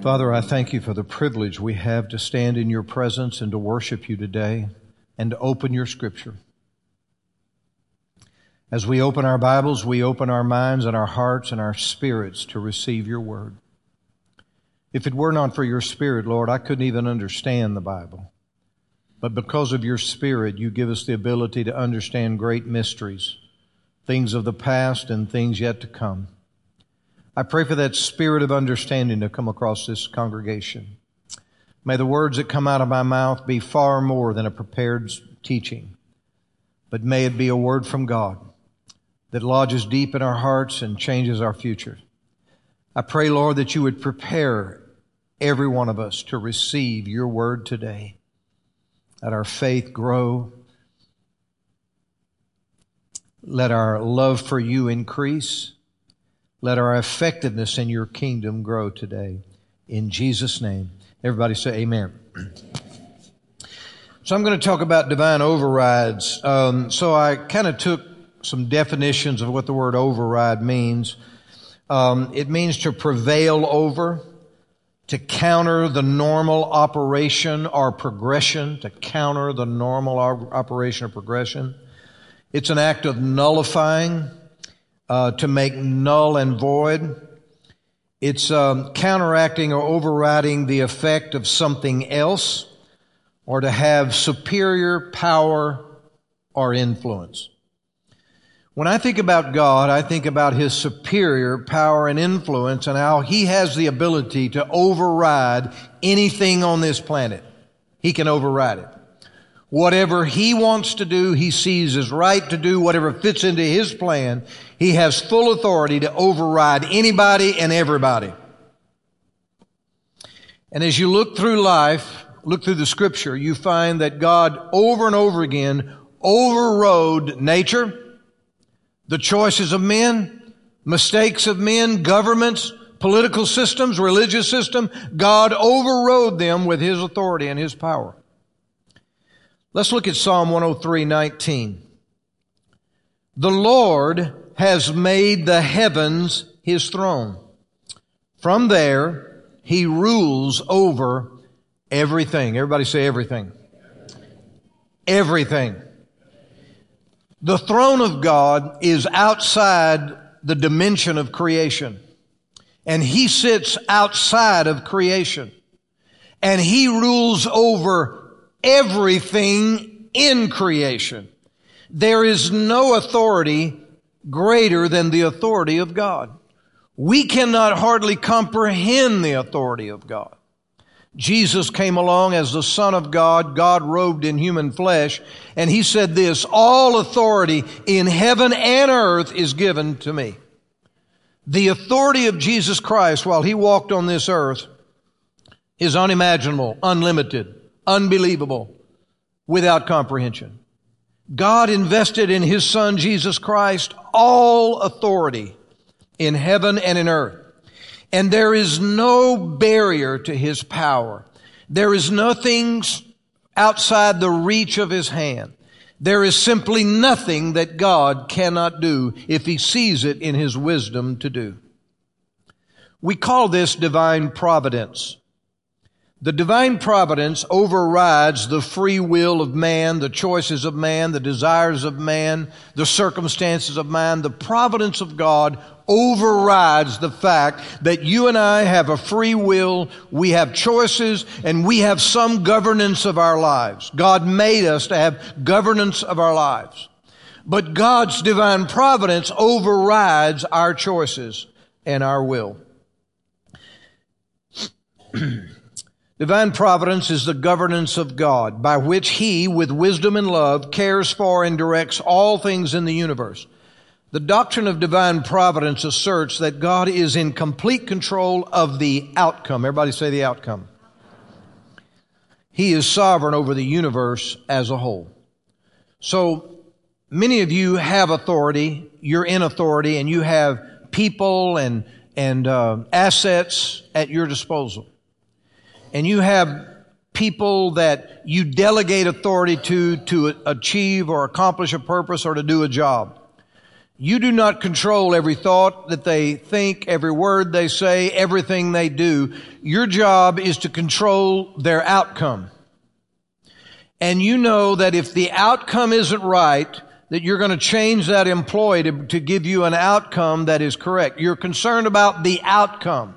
Father, I thank you for the privilege we have to stand in your presence and to worship you today and to open your scripture. As we open our Bibles, we open our minds and our hearts and our spirits to receive your word. If it were not for your spirit, Lord, I couldn't even understand the Bible. But because of your spirit, you give us the ability to understand great mysteries, things of the past and things yet to come. I pray for that spirit of understanding to come across this congregation. May the words that come out of my mouth be far more than a prepared teaching, but may it be a word from God that lodges deep in our hearts and changes our future. I pray, Lord, that you would prepare every one of us to receive your word today. Let our faith grow. Let our love for you increase. Let our effectiveness in your kingdom grow today. In Jesus' name. Everybody say amen. So I'm going to talk about divine overrides. Um, so I kind of took some definitions of what the word override means. Um, it means to prevail over, to counter the normal operation or progression, to counter the normal operation or progression. It's an act of nullifying, uh, to make null and void. It's um, counteracting or overriding the effect of something else or to have superior power or influence. When I think about God, I think about His superior power and influence and how He has the ability to override anything on this planet. He can override it. Whatever he wants to do, he sees as right to do, whatever fits into his plan, he has full authority to override anybody and everybody. And as you look through life, look through the scripture, you find that God over and over again overrode nature, the choices of men, mistakes of men, governments, political systems, religious system. God overrode them with his authority and his power. Let's look at Psalm 103, 19. The Lord has made the heavens his throne. From there, he rules over everything. Everybody say everything. Everything. The throne of God is outside the dimension of creation. And he sits outside of creation. And he rules over everything in creation. There is no authority greater than the authority of God. We cannot hardly comprehend the authority of God. Jesus came along as the Son of God, God robed in human flesh, and He said this, all authority in heaven and earth is given to me. The authority of Jesus Christ while He walked on this earth is unimaginable, unlimited unbelievable, without comprehension. God invested in His Son, Jesus Christ, all authority in heaven and in earth. And there is no barrier to His power. There is nothing outside the reach of His hand. There is simply nothing that God cannot do if He sees it in His wisdom to do. We call this divine providence. The divine providence overrides the free will of man, the choices of man, the desires of man, the circumstances of man. The providence of God overrides the fact that you and I have a free will, we have choices, and we have some governance of our lives. God made us to have governance of our lives. But God's divine providence overrides our choices and our will. Divine providence is the governance of God by which He, with wisdom and love, cares for and directs all things in the universe. The doctrine of divine providence asserts that God is in complete control of the outcome. Everybody say the outcome. He is sovereign over the universe as a whole. So many of you have authority, you're in authority, and you have people and, and uh, assets at your disposal and you have people that you delegate authority to to achieve or accomplish a purpose or to do a job. You do not control every thought that they think, every word they say, everything they do. Your job is to control their outcome. And you know that if the outcome isn't right, that you're going to change that employee to, to give you an outcome that is correct. You're concerned about the outcome.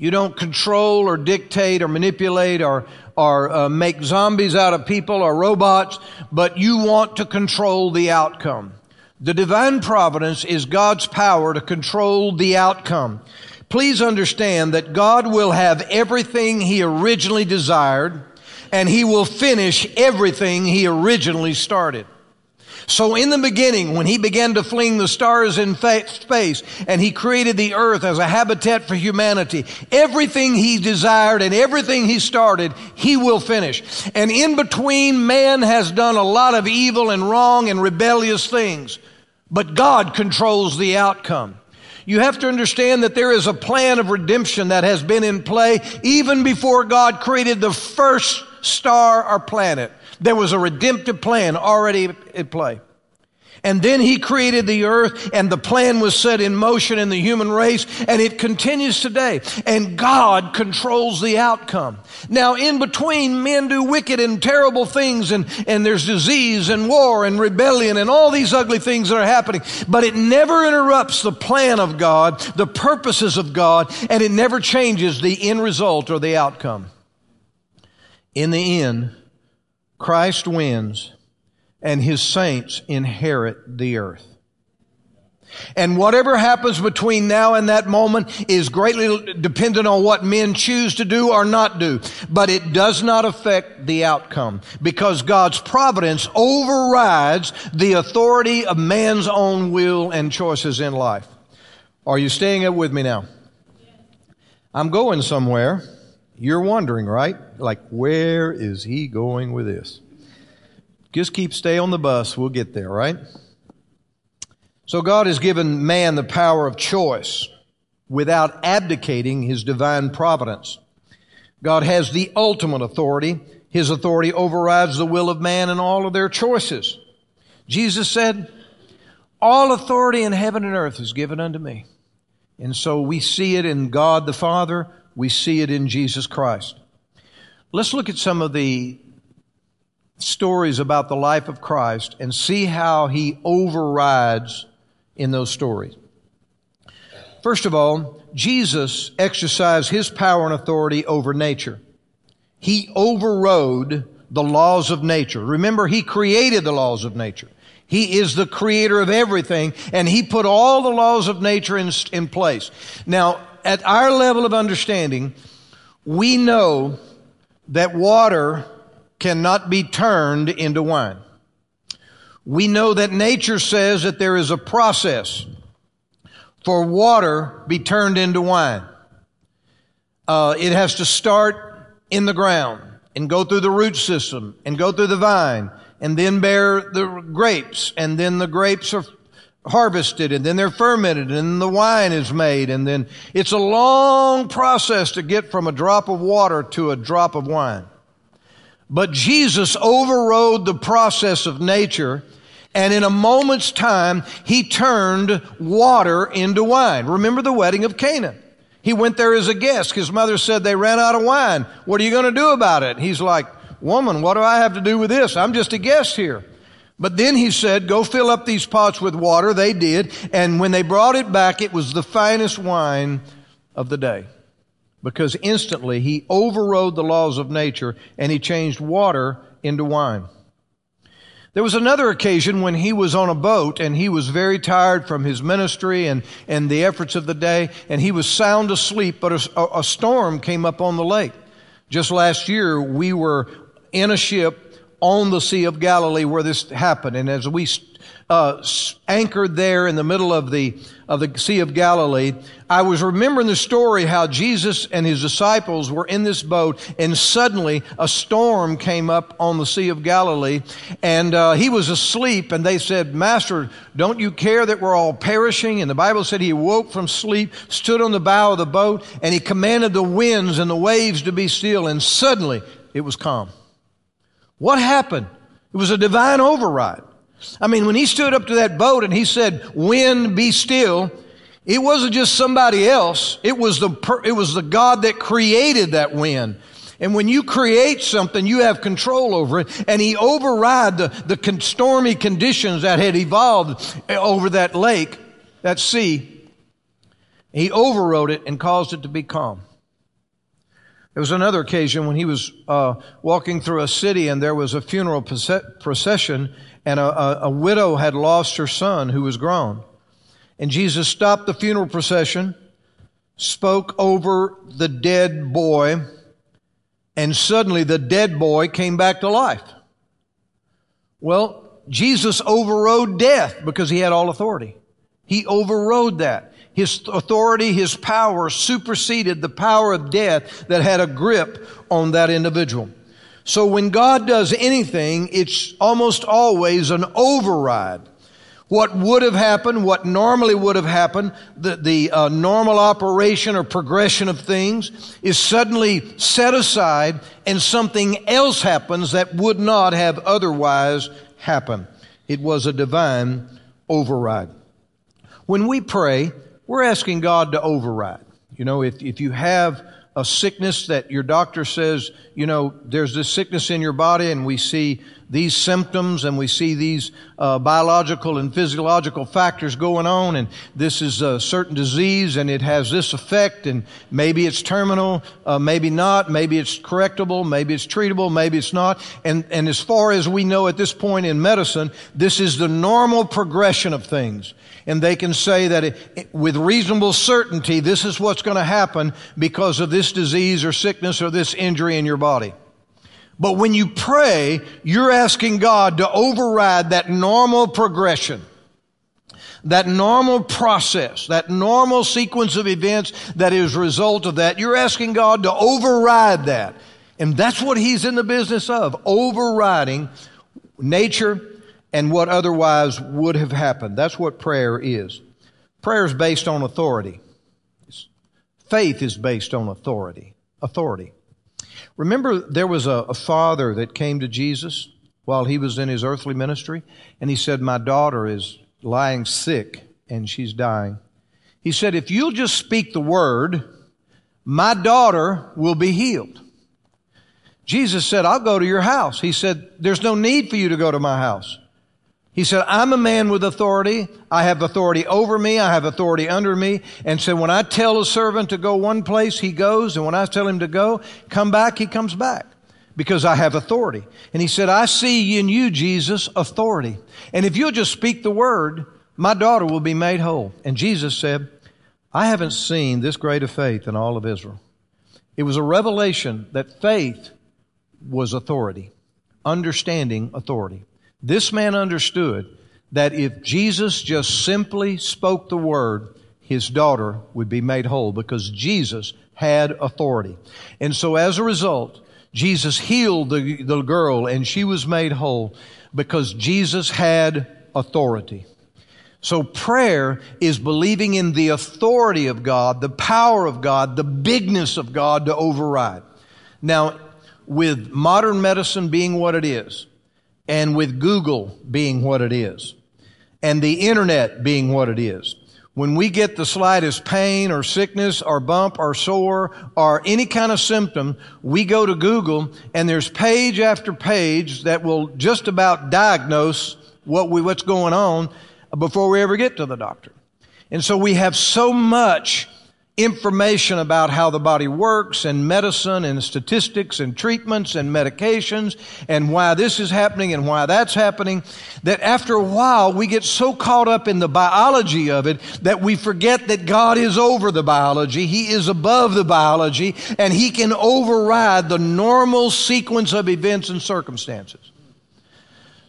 You don't control or dictate or manipulate or, or uh, make zombies out of people or robots, but you want to control the outcome. The divine providence is God's power to control the outcome. Please understand that God will have everything He originally desired and He will finish everything He originally started. So in the beginning, when he began to fling the stars in space and he created the earth as a habitat for humanity, everything he desired and everything he started, he will finish. And in between, man has done a lot of evil and wrong and rebellious things. But God controls the outcome. You have to understand that there is a plan of redemption that has been in play even before God created the first star or planet. There was a redemptive plan already at play. And then he created the earth and the plan was set in motion in the human race and it continues today. And God controls the outcome. Now in between, men do wicked and terrible things and, and there's disease and war and rebellion and all these ugly things that are happening. But it never interrupts the plan of God, the purposes of God, and it never changes the end result or the outcome. In the end, Christ wins and his saints inherit the earth. And whatever happens between now and that moment is greatly dependent on what men choose to do or not do. But it does not affect the outcome because God's providence overrides the authority of man's own will and choices in life. Are you staying up with me now? I'm going somewhere. You're wondering, right? Like, where is he going with this? Just keep stay on the bus. We'll get there, right? So God has given man the power of choice without abdicating his divine providence. God has the ultimate authority. His authority overrides the will of man and all of their choices. Jesus said, all authority in heaven and earth is given unto me. And so we see it in God the Father. We see it in Jesus Christ. Let's look at some of the stories about the life of Christ and see how he overrides in those stories. First of all, Jesus exercised his power and authority over nature. He overrode the laws of nature. Remember, he created the laws of nature. He is the creator of everything, and he put all the laws of nature in, in place. Now, at our level of understanding, we know that water cannot be turned into wine. We know that nature says that there is a process for water be turned into wine. Uh, it has to start in the ground and go through the root system and go through the vine and then bear the grapes and then the grapes are harvested and then they're fermented and the wine is made and then it's a long process to get from a drop of water to a drop of wine. But Jesus overrode the process of nature and in a moment's time, he turned water into wine. Remember the wedding of Cana. He went there as a guest. His mother said they ran out of wine. What are you going to do about it? He's like, woman, what do I have to do with this? I'm just a guest here. But then he said, go fill up these pots with water. They did. And when they brought it back, it was the finest wine of the day because instantly he overrode the laws of nature and he changed water into wine. There was another occasion when he was on a boat and he was very tired from his ministry and, and the efforts of the day and he was sound asleep, but a, a storm came up on the lake. Just last year, we were in a ship on the Sea of Galilee where this happened. And as we uh, anchored there in the middle of the of the Sea of Galilee, I was remembering the story how Jesus and his disciples were in this boat, and suddenly a storm came up on the Sea of Galilee, and uh, he was asleep. And they said, "Master, don't you care that we're all perishing?" And the Bible said he woke from sleep, stood on the bow of the boat, and he commanded the winds and the waves to be still, and suddenly it was calm. What happened? It was a divine override. I mean, when he stood up to that boat and he said, wind, be still, it wasn't just somebody else. It was the, it was the God that created that wind. And when you create something, you have control over it. And he override the, the stormy conditions that had evolved eh, over that lake, that sea. He overrode it and caused it to be calm. There was another occasion when he was uh, walking through a city and there was a funeral procession and a, a, a widow had lost her son who was grown. And Jesus stopped the funeral procession, spoke over the dead boy, and suddenly the dead boy came back to life. Well, Jesus overrode death because he had all authority. He overrode that. His authority, his power superseded the power of death that had a grip on that individual. So when God does anything, it's almost always an override. What would have happened, what normally would have happened, the, the uh, normal operation or progression of things is suddenly set aside and something else happens that would not have otherwise happened. It was a divine override. When we pray, we're asking God to override. You know, if, if you have a sickness that your doctor says, you know, there's this sickness in your body and we see these symptoms and we see these uh, biological and physiological factors going on and this is a certain disease and it has this effect and maybe it's terminal uh, maybe not maybe it's correctable maybe it's treatable maybe it's not and and as far as we know at this point in medicine this is the normal progression of things and they can say that it, with reasonable certainty this is what's going to happen because of this disease or sickness or this injury in your body but when you pray, you're asking God to override that normal progression, that normal process, that normal sequence of events that is a result of that. You're asking God to override that. And that's what He's in the business of, overriding nature and what otherwise would have happened. That's what prayer is. Prayer is based on authority. Faith is based on authority. Authority. Remember, there was a, a, father that came to Jesus while he was in his earthly ministry, and he said, My daughter is lying sick and she's dying. He said, If you'll just speak the word, my daughter will be healed. Jesus said, I'll go to your house. He said, There's no need for you to go to my house. He said, I'm a man with authority. I have authority over me. I have authority under me. And so when I tell a servant to go one place, he goes. And when I tell him to go, come back, he comes back because I have authority. And he said, I see in you, Jesus, authority. And if you'll just speak the word, my daughter will be made whole. And Jesus said, I haven't seen this great of faith in all of Israel. It was a revelation that faith was authority, understanding authority. This man understood that if Jesus just simply spoke the word, his daughter would be made whole because Jesus had authority. And so as a result, Jesus healed the, the girl and she was made whole because Jesus had authority. So prayer is believing in the authority of God, the power of God, the bigness of God to override. Now, with modern medicine being what it is, and with Google being what it is, and the internet being what it is. When we get the slightest pain or sickness or bump or sore or any kind of symptom, we go to Google and there's page after page that will just about diagnose what we, what's going on before we ever get to the doctor. And so we have so much information about how the body works and medicine and statistics and treatments and medications and why this is happening and why that's happening that after a while we get so caught up in the biology of it that we forget that God is over the biology. He is above the biology and He can override the normal sequence of events and circumstances.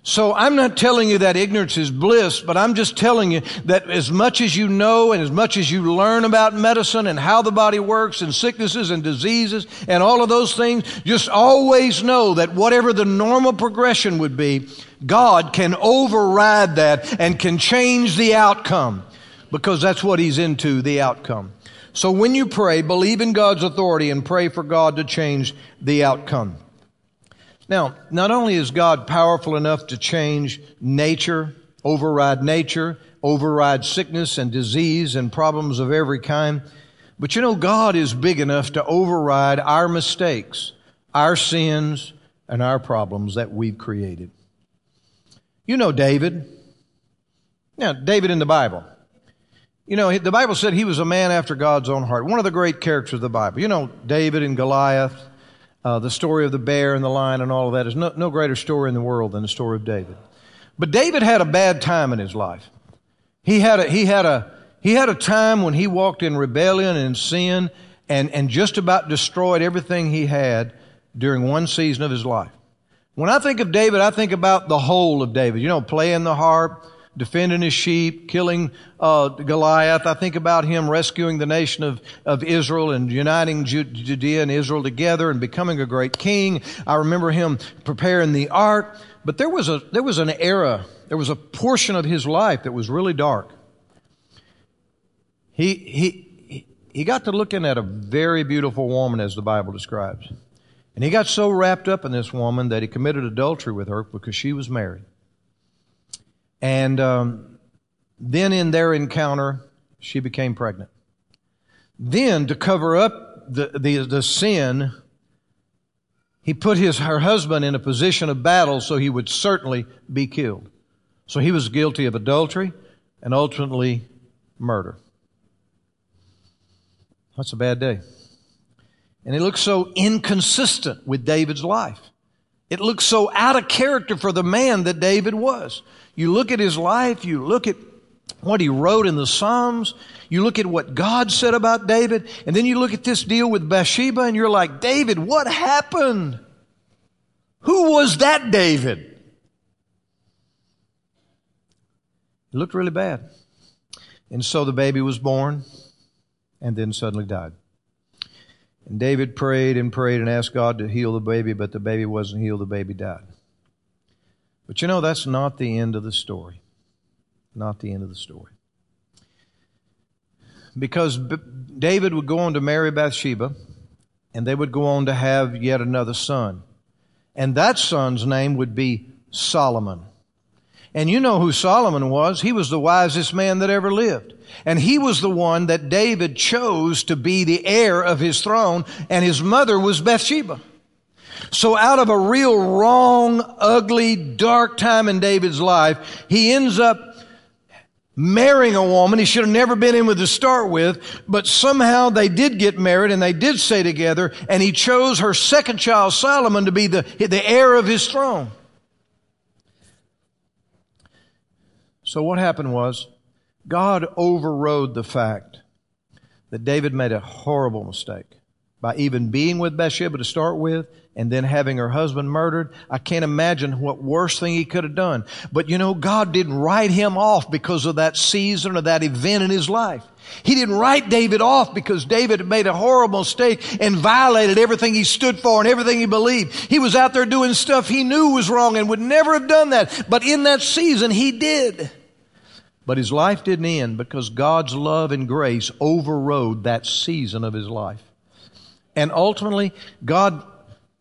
So I'm not telling you that ignorance is bliss, but I'm just telling you that as much as you know and as much as you learn about medicine and how the body works and sicknesses and diseases and all of those things, just always know that whatever the normal progression would be, God can override that and can change the outcome because that's what He's into, the outcome. So when you pray, believe in God's authority and pray for God to change the outcome. Now, not only is God powerful enough to change nature, override nature, override sickness and disease and problems of every kind, but you know, God is big enough to override our mistakes, our sins, and our problems that we've created. You know David. Now, David in the Bible. You know, the Bible said he was a man after God's own heart. One of the great characters of the Bible. You know, David and Goliath, uh, the story of the bear and the lion and all of that is no, no greater story in the world than the story of David. But David had a bad time in his life. He had a, he had a, he had a time when he walked in rebellion and sin and, and just about destroyed everything he had during one season of his life. When I think of David, I think about the whole of David. You know, playing the harp, defending his sheep, killing uh, Goliath. I think about him rescuing the nation of, of Israel and uniting Judea and Israel together and becoming a great king. I remember him preparing the ark. But there was a there was an era, there was a portion of his life that was really dark. He he he got to looking at a very beautiful woman, as the Bible describes. And he got so wrapped up in this woman that he committed adultery with her because she was married. And um, then in their encounter, she became pregnant. Then, to cover up the, the, the sin, he put his, her husband in a position of battle so he would certainly be killed. So he was guilty of adultery and ultimately murder. That's a bad day. And it looks so inconsistent with David's life. It looks so out of character for the man that David was. You look at his life, you look at what he wrote in the Psalms, you look at what God said about David, and then you look at this deal with Bathsheba and you're like, David, what happened? Who was that David? It looked really bad. And so the baby was born and then suddenly died. And David prayed and prayed and asked God to heal the baby, but the baby wasn't healed. The baby died. But you know, that's not the end of the story. Not the end of the story. Because B- David would go on to marry Bathsheba, and they would go on to have yet another son. And that son's name would be Solomon. And you know who Solomon was. He was the wisest man that ever lived. And he was the one that David chose to be the heir of his throne, and his mother was Bathsheba. So out of a real wrong, ugly, dark time in David's life, he ends up marrying a woman he should have never been in with to start with, but somehow they did get married and they did stay together, and he chose her second child, Solomon, to be the, the heir of his throne. So what happened was, God overrode the fact that David made a horrible mistake by even being with Bathsheba to start with and then having her husband murdered. I can't imagine what worse thing he could have done. But you know, God didn't write him off because of that season or that event in his life. He didn't write David off because David made a horrible mistake and violated everything he stood for and everything he believed. He was out there doing stuff he knew was wrong and would never have done that. But in that season, he did. But his life didn't end because God's love and grace overrode that season of his life. And ultimately, God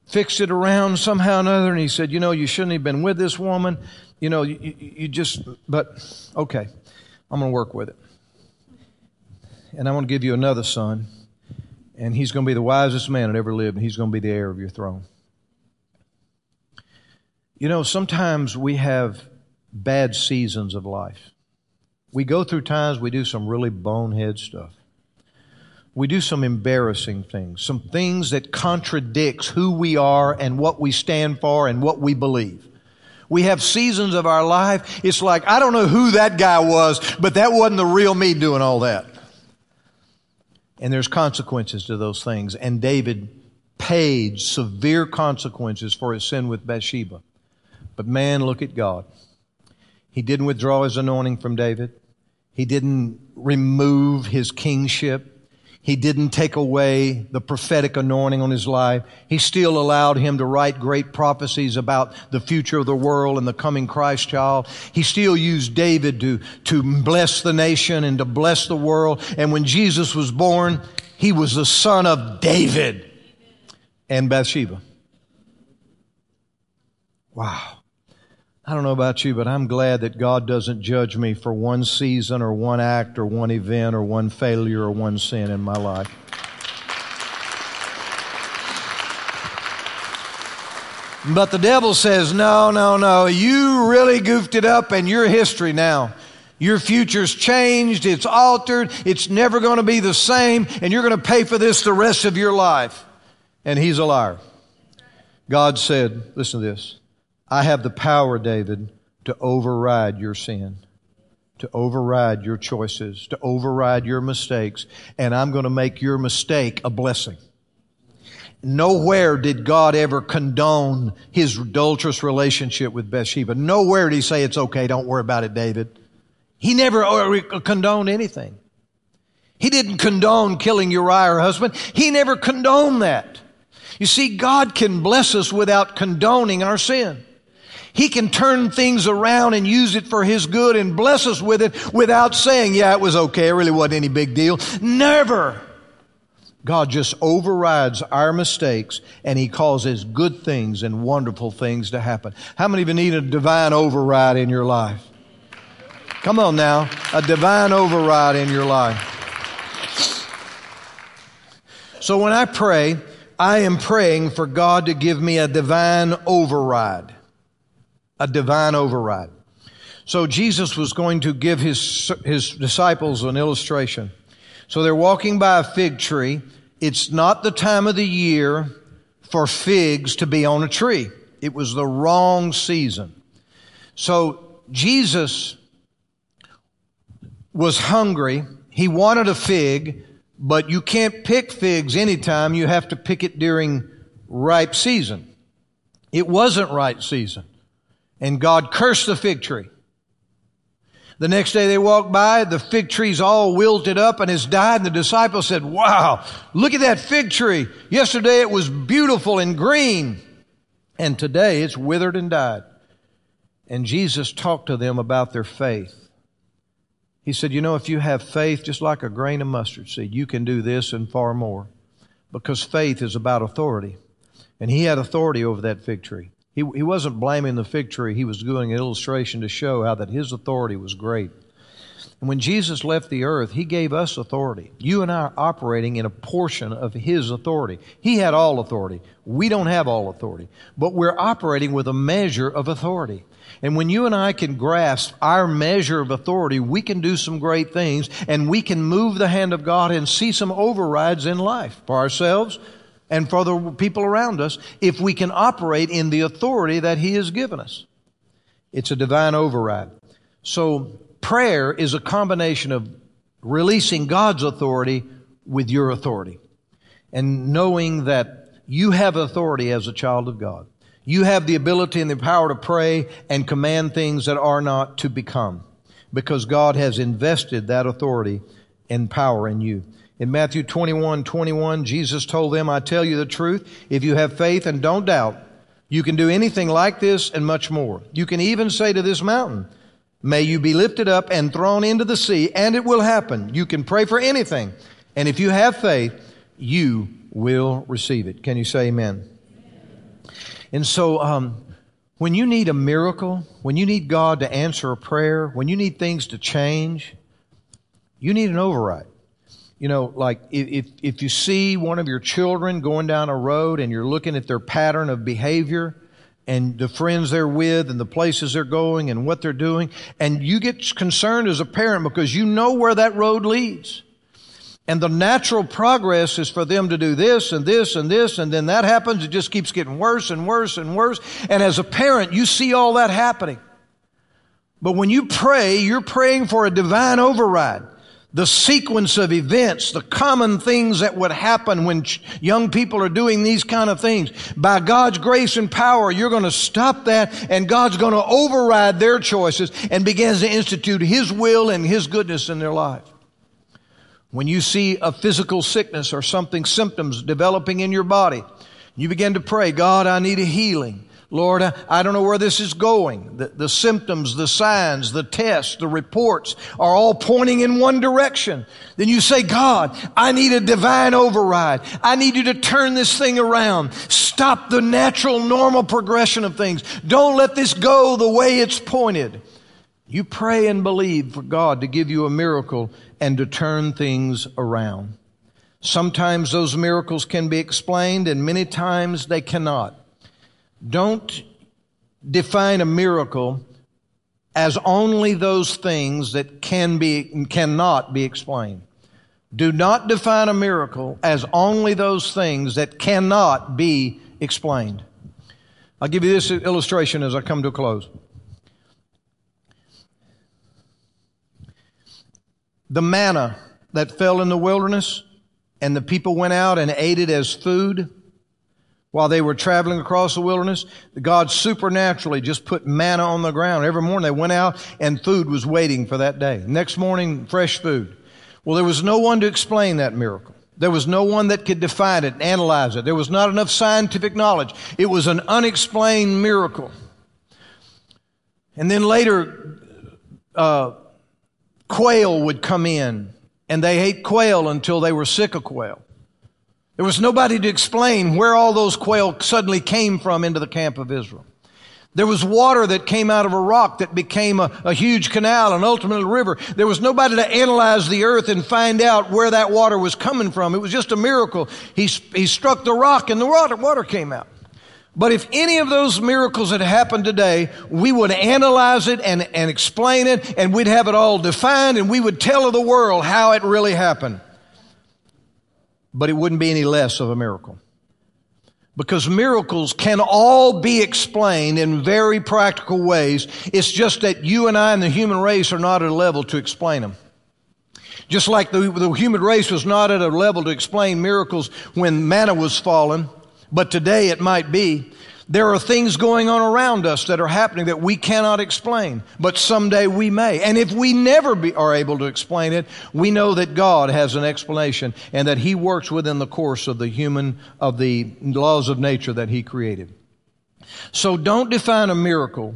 fixed it around somehow or another, and he said, You know, you shouldn't have been with this woman. You know, you, you just, but okay, I'm going to work with it. And I'm going to give you another son, and he's going to be the wisest man that ever lived, and he's going to be the heir of your throne. You know, sometimes we have bad seasons of life. We go through times we do some really bonehead stuff. We do some embarrassing things, some things that contradicts who we are and what we stand for and what we believe. We have seasons of our life. It's like, I don't know who that guy was, but that wasn't the real me doing all that. And there's consequences to those things. And David paid severe consequences for his sin with Bathsheba. But man, look at God. He didn't withdraw his anointing from David. He didn't remove his kingship. He didn't take away the prophetic anointing on his life. He still allowed him to write great prophecies about the future of the world and the coming Christ child. He still used David to, to bless the nation and to bless the world. And when Jesus was born, he was the son of David and Bathsheba. Wow. I don't know about you, but I'm glad that God doesn't judge me for one season or one act or one event or one failure or one sin in my life. But the devil says, no, no, no, you really goofed it up and your history now. Your future's changed, it's altered, it's never going to be the same, and you're going to pay for this the rest of your life. And he's a liar. God said, listen to this, I have the power, David, to override your sin, to override your choices, to override your mistakes, and I'm going to make your mistake a blessing. Nowhere did God ever condone his adulterous relationship with Bathsheba. Nowhere did he say, it's okay, don't worry about it, David. He never condoned anything. He didn't condone killing Uriah, her husband. He never condoned that. You see, God can bless us without condoning our sin. He can turn things around and use it for His good and bless us with it without saying, yeah, it was okay. It really wasn't any big deal. Never. God just overrides our mistakes and He causes good things and wonderful things to happen. How many of you need a divine override in your life? Come on now, a divine override in your life. So when I pray, I am praying for God to give me a divine override. A divine override. So Jesus was going to give his, his disciples an illustration. So they're walking by a fig tree it's not the time of the year for figs to be on a tree. It was the wrong season. So Jesus was hungry. He wanted a fig, but you can't pick figs anytime. You have to pick it during ripe season. It wasn't ripe season. And God cursed the fig tree. The next day they walked by, the fig tree's all wilted up and has died. And the disciples said, Wow, look at that fig tree. Yesterday it was beautiful and green, and today it's withered and died. And Jesus talked to them about their faith. He said, You know, if you have faith just like a grain of mustard seed, you can do this and far more. Because faith is about authority. And he had authority over that fig tree. He, he wasn't blaming the fig tree. He was doing an illustration to show how that his authority was great. And when Jesus left the earth, he gave us authority. You and I are operating in a portion of his authority. He had all authority. We don't have all authority, but we're operating with a measure of authority. And when you and I can grasp our measure of authority, we can do some great things and we can move the hand of God and see some overrides in life for ourselves, and for the people around us if we can operate in the authority that He has given us. It's a divine override. So prayer is a combination of releasing God's authority with your authority and knowing that you have authority as a child of God. You have the ability and the power to pray and command things that are not to become because God has invested that authority and power in you. In Matthew 21, 21, Jesus told them, I tell you the truth, if you have faith and don't doubt, you can do anything like this and much more. You can even say to this mountain, May you be lifted up and thrown into the sea, and it will happen. You can pray for anything. And if you have faith, you will receive it. Can you say amen? And so, um, when you need a miracle, when you need God to answer a prayer, when you need things to change, you need an override you know, like if, if you see one of your children going down a road and you're looking at their pattern of behavior and the friends they're with and the places they're going and what they're doing, and you get concerned as a parent because you know where that road leads. And the natural progress is for them to do this and this and this, and then that happens. It just keeps getting worse and worse and worse. And as a parent, you see all that happening. But when you pray, you're praying for a divine override the sequence of events, the common things that would happen when young people are doing these kind of things. By God's grace and power, you're going to stop that and God's going to override their choices and begins to institute His will and His goodness in their life. When you see a physical sickness or something, symptoms developing in your body, you begin to pray, God, I need a healing. Lord, I don't know where this is going. The, the, symptoms, the signs, the tests, the reports are all pointing in one direction. Then you say, God, I need a divine override. I need you to turn this thing around. Stop the natural, normal progression of things. Don't let this go the way it's pointed. You pray and believe for God to give you a miracle and to turn things around. Sometimes those miracles can be explained and many times they cannot. Don't define a miracle as only those things that can be cannot be explained. Do not define a miracle as only those things that cannot be explained. I'll give you this illustration as I come to a close. The manna that fell in the wilderness and the people went out and ate it as food while they were traveling across the wilderness, God supernaturally just put manna on the ground. Every morning they went out and food was waiting for that day. Next morning, fresh food. Well, there was no one to explain that miracle. There was no one that could define it, analyze it. There was not enough scientific knowledge. It was an unexplained miracle. And then later, uh, quail would come in, and they ate quail until they were sick of quail. There was nobody to explain where all those quail suddenly came from into the camp of Israel. There was water that came out of a rock that became a, a, huge canal and ultimately a river. There was nobody to analyze the earth and find out where that water was coming from. It was just a miracle. He, he struck the rock and the water, water came out. But if any of those miracles had happened today, we would analyze it and, and explain it and we'd have it all defined and we would tell the world how it really happened but it wouldn't be any less of a miracle. Because miracles can all be explained in very practical ways. It's just that you and I and the human race are not at a level to explain them. Just like the, the human race was not at a level to explain miracles when manna was fallen, but today it might be. There are things going on around us that are happening that we cannot explain, but someday we may. And if we never be, are able to explain it, we know that God has an explanation and that He works within the course of the human, of the laws of nature that He created. So don't define a miracle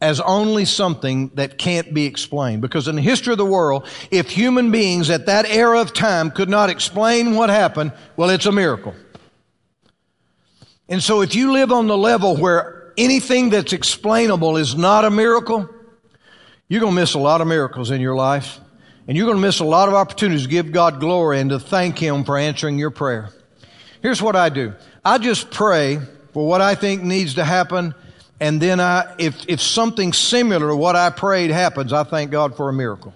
as only something that can't be explained. Because in the history of the world, if human beings at that era of time could not explain what happened, well, it's a miracle. And so if you live on the level where anything that's explainable is not a miracle, you're going to miss a lot of miracles in your life. And you're going to miss a lot of opportunities to give God glory and to thank Him for answering your prayer. Here's what I do. I just pray for what I think needs to happen. And then I, if, if something similar to what I prayed happens, I thank God for a miracle.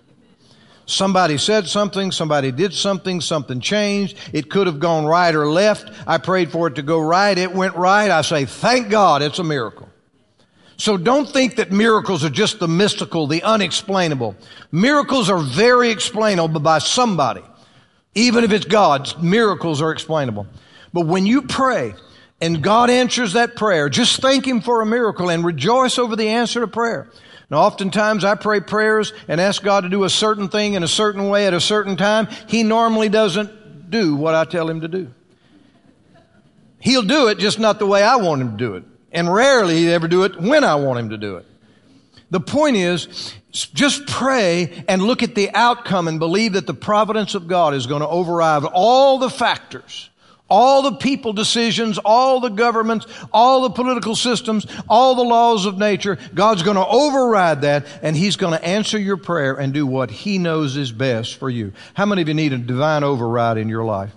Somebody said something, somebody did something, something changed. It could have gone right or left. I prayed for it to go right. It went right. I say, thank God it's a miracle. So don't think that miracles are just the mystical, the unexplainable. Miracles are very explainable by somebody. Even if it's God, miracles are explainable. But when you pray and God answers that prayer, just thank Him for a miracle and rejoice over the answer to prayer. Now, oftentimes I pray prayers and ask God to do a certain thing in a certain way at a certain time. He normally doesn't do what I tell him to do. He'll do it just not the way I want him to do it. And rarely he'd ever do it when I want him to do it. The point is, just pray and look at the outcome and believe that the providence of God is going to override all the factors all the people decisions, all the governments, all the political systems, all the laws of nature. God's going to override that and He's going to answer your prayer and do what He knows is best for you. How many of you need a divine override in your life?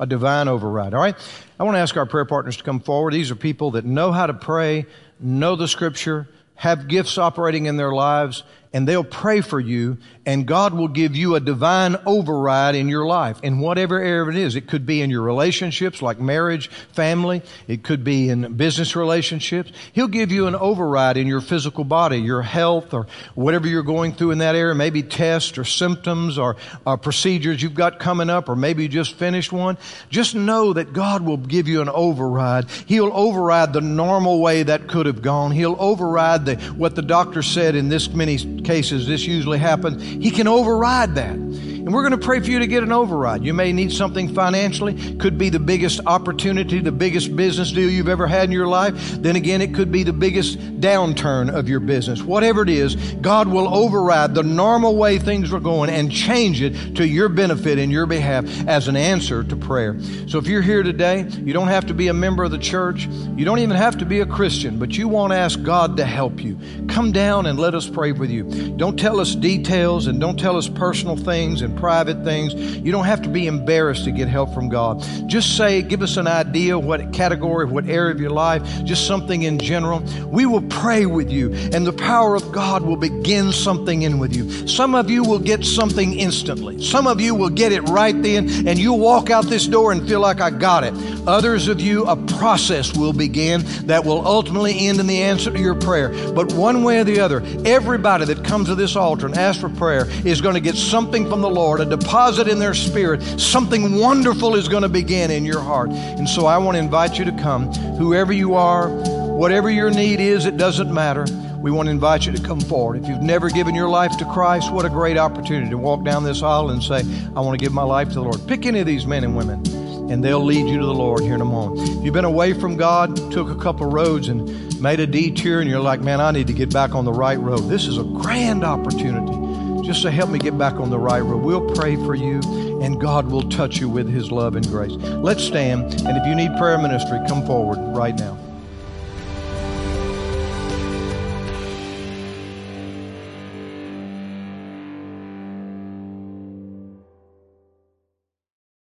A divine override. All right. I want to ask our prayer partners to come forward. These are people that know how to pray, know the scripture, have gifts operating in their lives, and they'll pray for you and God will give you a divine override in your life in whatever area it is. It could be in your relationships like marriage, family. It could be in business relationships. He'll give you an override in your physical body, your health or whatever you're going through in that area, maybe tests or symptoms or, or procedures you've got coming up or maybe you just finished one. Just know that God will give you an override. He'll override the normal way that could have gone. He'll override the, what the doctor said in this many cases. This usually happens he can override that. And we're going to pray for you to get an override. You may need something financially. Could be the biggest opportunity, the biggest business deal you've ever had in your life. Then again, it could be the biggest downturn of your business. Whatever it is, God will override the normal way things were going and change it to your benefit in your behalf as an answer to prayer. So if you're here today, you don't have to be a member of the church. You don't even have to be a Christian, but you want to ask God to help you. Come down and let us pray with you. Don't tell us details and don't tell us personal things and private things. You don't have to be embarrassed to get help from God. Just say, give us an idea what category, what area of your life, just something in general. We will pray with you and the power of God will begin something in with you. Some of you will get something instantly. Some of you will get it right then and you'll walk out this door and feel like I got it. Others of you, a process will begin that will ultimately end in the answer to your prayer. But one way or the other, everybody that comes to this altar and asks for prayer is going to get something from the Lord, a deposit in their spirit. Something wonderful is going to begin in your heart. And so I want to invite you to come, whoever you are, whatever your need is, it doesn't matter. We want to invite you to come forward. If you've never given your life to Christ, what a great opportunity to walk down this aisle and say, I want to give my life to the Lord. Pick any of these men and women and they'll lead you to the Lord here in a moment. If you've been away from God, took a couple roads and made a detour, and you're like, man, I need to get back on the right road. This is a grand opportunity just to help me get back on the right road. We'll pray for you, and God will touch you with His love and grace. Let's stand, and if you need prayer ministry, come forward right now.